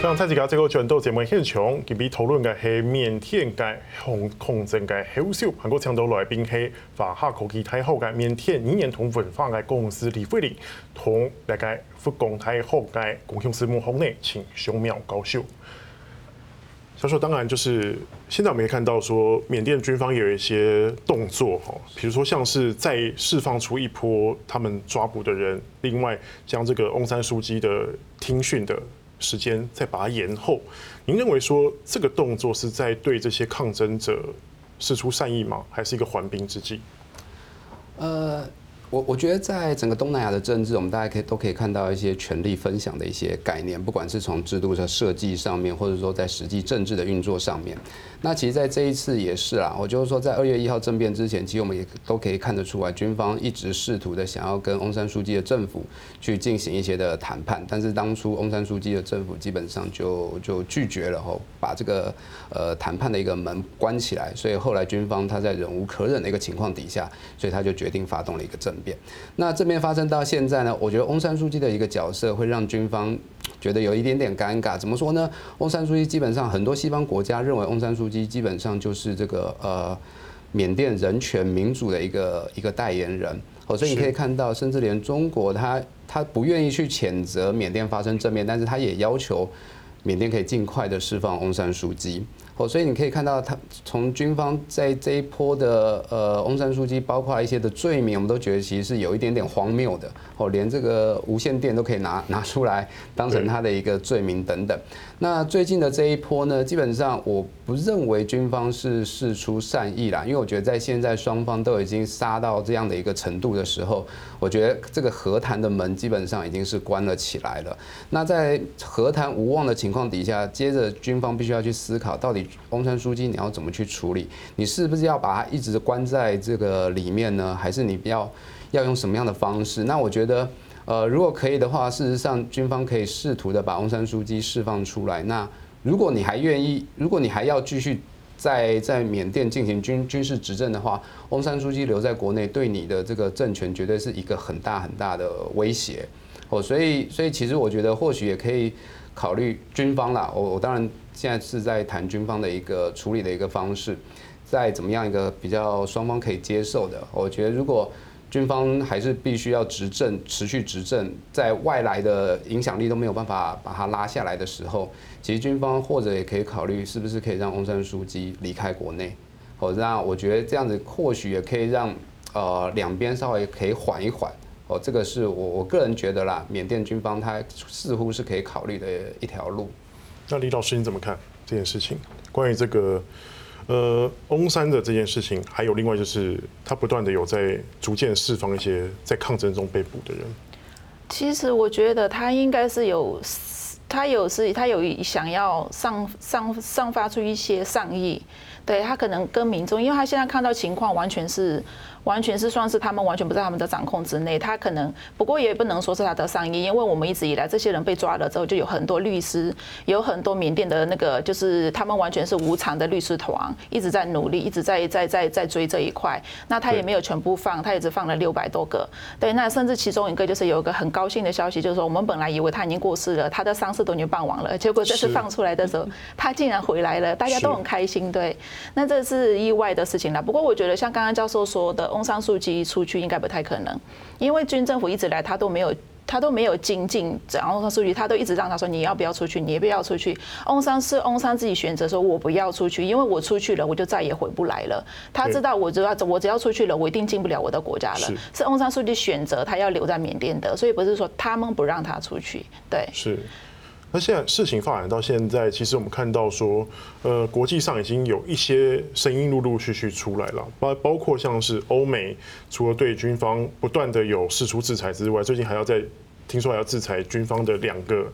像蔡志刚这个转到节目现场，佢哋讨论嘅系缅甸嘅控控制嘅后手，韩国强岛来宾系华夏科技太后嘅缅甸语言同文化嘅公司李慧玲，同大家复讲太后嘅共享事务方面，请熊苗高秀。教授，当然就是现在我们可以看到说，缅甸军方有一些动作，哈，比如说像是再释放出一波他们抓捕的人，另外将这个翁山书记的听讯的。时间再把它延后，您认为说这个动作是在对这些抗争者释出善意吗？还是一个缓兵之计？我我觉得在整个东南亚的政治，我们大家可以都可以看到一些权力分享的一些概念，不管是从制度的设计上面，或者说在实际政治的运作上面。那其实，在这一次也是啦，我就是说，在二月一号政变之前，其实我们也都可以看得出来，军方一直试图的想要跟翁山书记的政府去进行一些的谈判，但是当初翁山书记的政府基本上就就拒绝了后，把这个呃谈判的一个门关起来，所以后来军方他在忍无可忍的一个情况底下，所以他就决定发动了一个政。那这边发生到现在呢，我觉得翁山书记的一个角色会让军方觉得有一点点尴尬。怎么说呢？翁山书记基本上很多西方国家认为翁山书记基本上就是这个呃缅甸人权民主的一个一个代言人。哦，所以你可以看到，甚至连中国他他不愿意去谴责缅甸发生政变，但是他也要求缅甸可以尽快的释放翁山书记。哦，所以你可以看到，他从军方在这一波的呃翁山书记，包括一些的罪名，我们都觉得其实是有一点点荒谬的。哦，连这个无线电都可以拿拿出来当成他的一个罪名等等。那最近的这一波呢，基本上我不认为军方是事出善意啦，因为我觉得在现在双方都已经杀到这样的一个程度的时候，我觉得这个和谈的门基本上已经是关了起来了。那在和谈无望的情况底下，接着军方必须要去思考到底。翁山书记，你要怎么去处理？你是不是要把他一直关在这个里面呢？还是你要要用什么样的方式？那我觉得，呃，如果可以的话，事实上军方可以试图的把翁山书记释放出来。那如果你还愿意，如果你还要继续在在缅甸进行军军事执政的话，翁山书记留在国内对你的这个政权绝对是一个很大很大的威胁。哦，所以所以其实我觉得或许也可以考虑军方啦。我我当然。现在是在谈军方的一个处理的一个方式，在怎么样一个比较双方可以接受的？我觉得如果军方还是必须要执政，持续执政，在外来的影响力都没有办法把它拉下来的时候，其实军方或者也可以考虑是不是可以让翁山书记离开国内，好，那我觉得这样子或许也可以让呃两边稍微可以缓一缓。哦，这个是我我个人觉得啦，缅甸军方他似乎是可以考虑的一条路。那李老师你怎么看这件事情？关于这个呃翁山的这件事情，还有另外就是他不断的有在逐渐释放一些在抗争中被捕的人。其实我觉得他应该是有，他有是，他有想要上上上发出一些善意，对他可能跟民众，因为他现在看到情况完全是。完全是算是他们完全不在他们的掌控之内，他可能不过也不能说是他的上衣，因为我们一直以来这些人被抓了之后，就有很多律师，有很多缅甸的那个就是他们完全是无偿的律师团，一直在努力，一直在在在在追这一块。那他也没有全部放，他也只放了六百多个。对，那甚至其中一个就是有一个很高兴的消息，就是说我们本来以为他已经过世了，他的丧事都已经办完了，结果这次放出来的时候，他竟然回来了，大家都很开心。对，那这是意外的事情了。不过我觉得像刚刚教授说的。翁山书记出去应该不太可能，因为军政府一直来他都没有他都没有精进，然后翁山书记他都一直让他说，你要不要出去，你也不要出去。翁山是翁山自己选择说，我不要出去，因为我出去了我就再也回不来了。他知道我只要我只要出去了，我一定进不了我的国家了。是翁山书记选择他要留在缅甸的，所以不是说他们不让他出去。对，是。那现在事情发展到现在，其实我们看到说，呃，国际上已经有一些声音陆陆续续出来了，包包括像是欧美，除了对军方不断的有释出制裁之外，最近还要在听说还要制裁军方的两个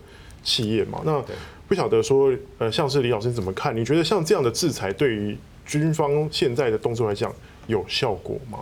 企业嘛？那不晓得说，呃，像是李老师怎么看？你觉得像这样的制裁对于军方现在的动作来讲有效果吗？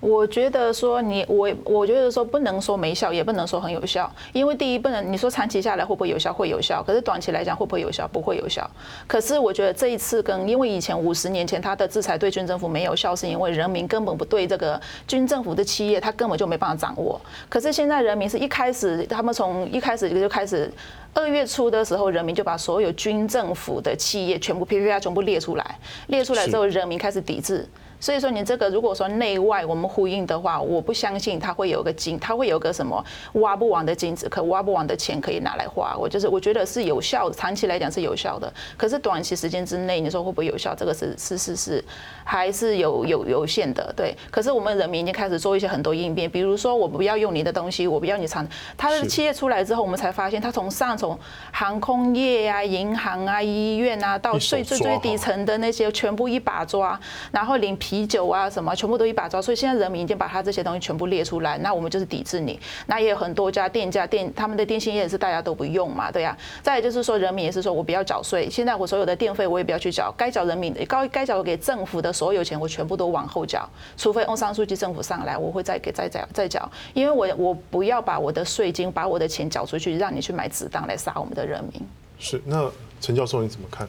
我觉得说你我我觉得说不能说没效，也不能说很有效，因为第一不能你说长期下来会不会有效，会有效，可是短期来讲会不会有效，不会有效。可是我觉得这一次跟因为以前五十年前他的制裁对军政府没有效，是因为人民根本不对这个军政府的企业他根本就没办法掌握。可是现在人民是一开始他们从一开始就开始二月初的时候，人民就把所有军政府的企业全部 PPI 全部列出来，列出来之后人民开始抵制。所以说，你这个如果说内外我们呼应的话，我不相信它会有个金，它会有个什么挖不完的金子，可挖不完的钱可以拿来花。我就是我觉得是有效的，长期来讲是有效的。可是短期时间之内，你说会不会有效？这个是是是是还是有有有限的。对。可是我们人民已经开始做一些很多应变，比如说我不要用你的东西，我不要你藏。它的企业出来之后，我们才发现，它从上从航空业啊、银行啊、医院啊，到最最最底层的那些，全部一把抓，然后连。啤酒啊，什么全部都一把抓，所以现在人民已经把他这些东西全部列出来，那我们就是抵制你。那也有很多家店家电，他们的电信业也是大家都不用嘛，对呀、再就是说，人民也是说我不要缴税，现在我所有的电费我也不要去缴，该缴人民的，该该缴给政府的所有钱我全部都往后缴，除非翁山书记政府上来，我会再给再缴再缴，因为我我不要把我的税金把我的钱缴出去，让你去买子弹来杀我们的人民。是，那陈教授你怎么看？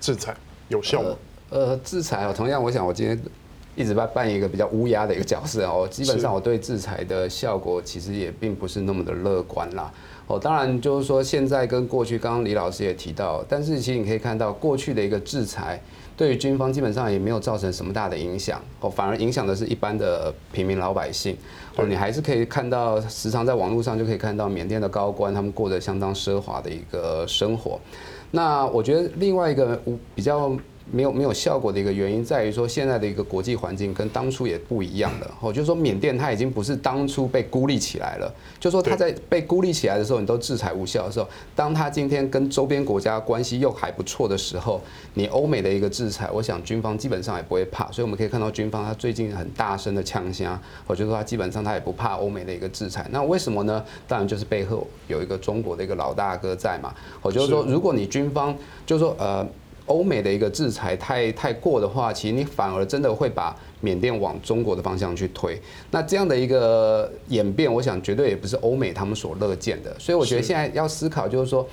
制裁有效吗？呃，制裁哦，同样，我想我今天一直在扮演一个比较乌鸦的一个角色哦。基本上，我对制裁的效果其实也并不是那么的乐观啦。哦，当然就是说现在跟过去，刚刚李老师也提到，但是其实你可以看到，过去的一个制裁对于军方基本上也没有造成什么大的影响哦，反而影响的是一般的平民老百姓哦。你还是可以看到，时常在网络上就可以看到缅甸的高官他们过得相当奢华的一个生活。那我觉得另外一个比较。没有没有效果的一个原因在于说，现在的一个国际环境跟当初也不一样了。哦，就是说缅甸它已经不是当初被孤立起来了。就是说它在被孤立起来的时候，你都制裁无效的时候，当它今天跟周边国家关系又还不错的时候，你欧美的一个制裁，我想军方基本上也不会怕。所以我们可以看到军方他最近很大声的呛声，我觉得他基本上他也不怕欧美的一个制裁。那为什么呢？当然就是背后有一个中国的一个老大哥在嘛。我就是说，如果你军方就是说呃。欧美的一个制裁太太过的话，其实你反而真的会把缅甸往中国的方向去推。那这样的一个演变，我想绝对也不是欧美他们所乐见的。所以我觉得现在要思考，就是说，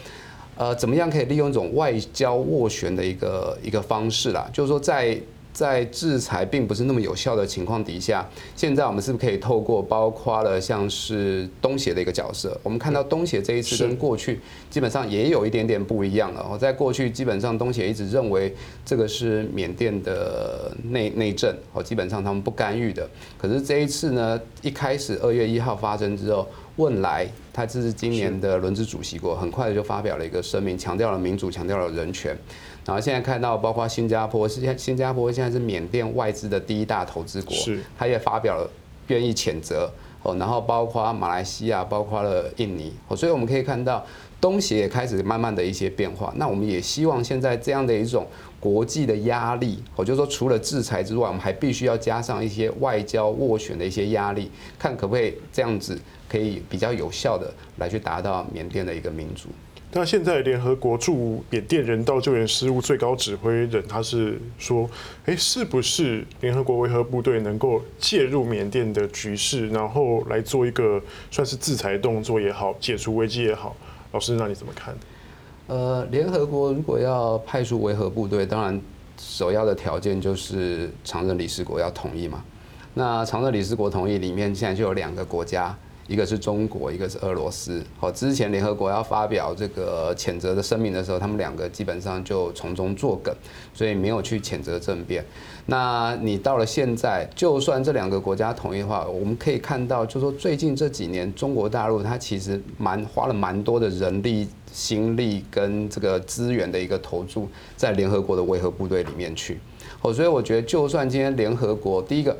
呃，怎么样可以利用一种外交斡旋的一个一个方式啦，就是说在。在制裁并不是那么有效的情况底下，现在我们是不是可以透过包括了像是东协的一个角色？我们看到东协这一次跟过去基本上也有一点点不一样了。在过去基本上东协一直认为这个是缅甸的内内政，哦，基本上他们不干预的。可是这一次呢，一开始二月一号发生之后，汶莱他这是今年的轮值主席国，很快就发表了一个声明，强调了民主，强调了人权。然后现在看到，包括新加坡，现新加坡现在是缅甸外资的第一大投资国，是，他也发表了愿意谴责哦。然后包括马来西亚，包括了印尼，哦，所以我们可以看到东协也开始慢慢的一些变化。那我们也希望现在这样的一种国际的压力，我就说除了制裁之外，我们还必须要加上一些外交斡旋的一些压力，看可不可以这样子可以比较有效的来去达到缅甸的一个民主。那现在联合国驻缅甸人道救援事务最高指挥人，他是说，哎，是不是联合国维和部队能够介入缅甸的局势，然后来做一个算是制裁动作也好，解除危机也好？老师，那你怎么看？呃，联合国如果要派出维和部队，当然首要的条件就是常任理事国要同意嘛。那常任理事国同意里面，现在就有两个国家。一个是中国，一个是俄罗斯。好，之前联合国要发表这个谴责的声明的时候，他们两个基本上就从中作梗，所以没有去谴责政变。那你到了现在，就算这两个国家同意的话，我们可以看到，就是说最近这几年，中国大陆它其实蛮花了蛮多的人力、心力跟这个资源的一个投注在联合国的维和部队里面去。哦，所以我觉得，就算今天联合国第一个，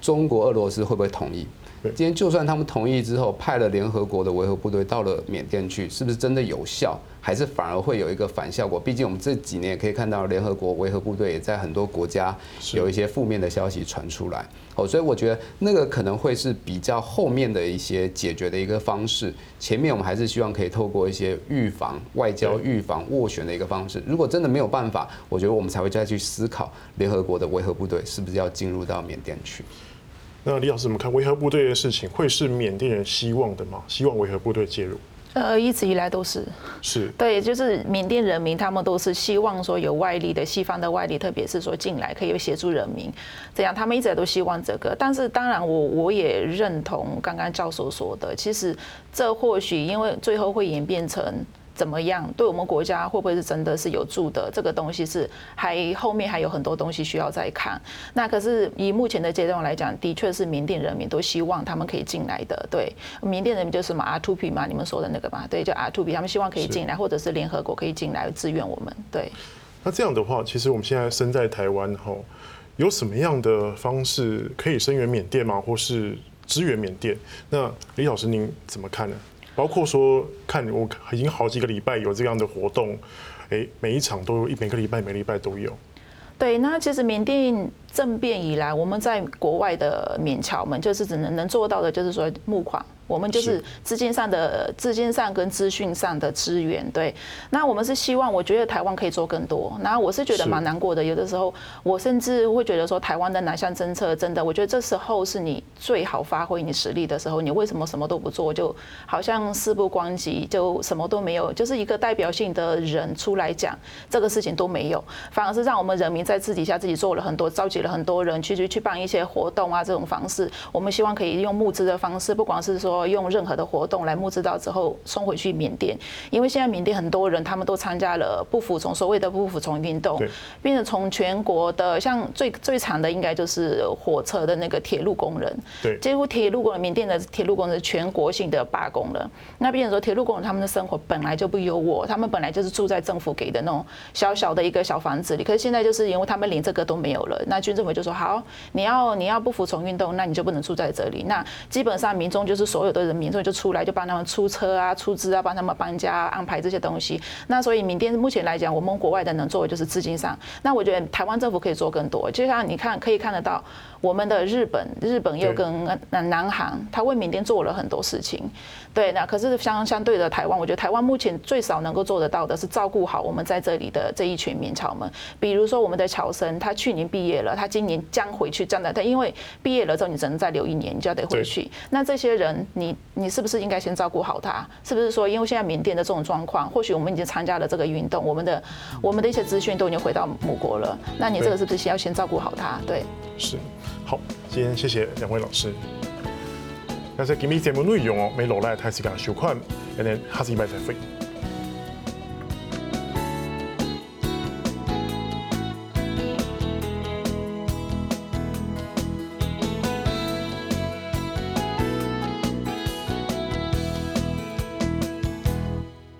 中国、俄罗斯会不会同意？今天就算他们同意之后，派了联合国的维和部队到了缅甸去，是不是真的有效，还是反而会有一个反效果？毕竟我们这几年也可以看到，联合国维和部队也在很多国家有一些负面的消息传出来。哦，所以我觉得那个可能会是比较后面的一些解决的一个方式。前面我们还是希望可以透过一些预防、外交预防、斡旋的一个方式。如果真的没有办法，我觉得我们才会再去思考联合国的维和部队是不是要进入到缅甸去。那李老师怎么看维和部队的事情，会是缅甸人希望的吗？希望维和部队介入？呃，一直以来都是是对，就是缅甸人民他们都是希望说有外力的西方的外力，特别是说进来可以协助人民，这样他们一直都希望这个。但是当然我我也认同刚刚教授说的，其实这或许因为最后会演变成。怎么样？对我们国家会不会是真的是有助的？这个东西是还后面还有很多东西需要再看。那可是以目前的阶段来讲，的确是缅甸人民都希望他们可以进来的。对，缅甸人民就是什么 R2P 嘛，你们说的那个嘛，对，叫 R2P，他们希望可以进来，或者是联合国可以进来支援我们。对。那这样的话，其实我们现在身在台湾后，有什么样的方式可以声援缅甸吗？或是支援缅甸？那李老师您怎么看呢？包括说，看我已经好几个礼拜有这样的活动，哎，每一场都有，每个礼拜每个礼拜都有。对，那其实缅甸政变以来，我们在国外的缅侨们，就是只能能做到的，就是说募款。我们就是资金上的资金上跟资讯上的资源，对。那我们是希望，我觉得台湾可以做更多。然后我是觉得蛮难过的，有的时候我甚至会觉得说，台湾的南向政策真的，我觉得这时候是你最好发挥你实力的时候，你为什么什么都不做？就好像事不关己，就什么都没有，就是一个代表性的人出来讲这个事情都没有，反而是让我们人民在自己下自己做了很多，召集了很多人去去去办一些活动啊，这种方式，我们希望可以用募资的方式，不管是说。用任何的活动来募资到之后送回去缅甸，因为现在缅甸很多人他们都参加了不服从所谓的不服从运动，并且从全国的像最最惨的应该就是火车的那个铁路工人，对，几乎铁路工人缅甸的铁路工人全国性的罢工了。那变成说铁路工人他们的生活本来就不优渥，他们本来就是住在政府给的那种小小的一个小房子里，可是现在就是因为他们连这个都没有了，那军政府就说好，你要你要不服从运动，那你就不能住在这里。那基本上民众就是所有有的人民众就出来就帮他们出车啊、出资啊、帮他们搬家、安排这些东西。那所以缅甸目前来讲，我们国外的能做的就是资金上。那我觉得台湾政府可以做更多，就像你看可以看得到。我们的日本，日本又跟南南韩，他为缅甸做了很多事情，对，那可是相相对的台湾，我觉得台湾目前最少能够做得到的是照顾好我们在这里的这一群缅侨们。比如说我们的侨生，他去年毕业了，他今年将回去，这样的，他因为毕业了之后你只能再留一年，你就要得回去。那这些人，你你是不是应该先照顾好他？是不是说，因为现在缅甸的这种状况，或许我们已经参加了这个运动，我们的我们的一些资讯都已经回到母国了，那你这个是不是先要先照顾好他？对，是。好，今天谢谢两位老师。节目内容哦，没落来太时间收看，明天下次再会。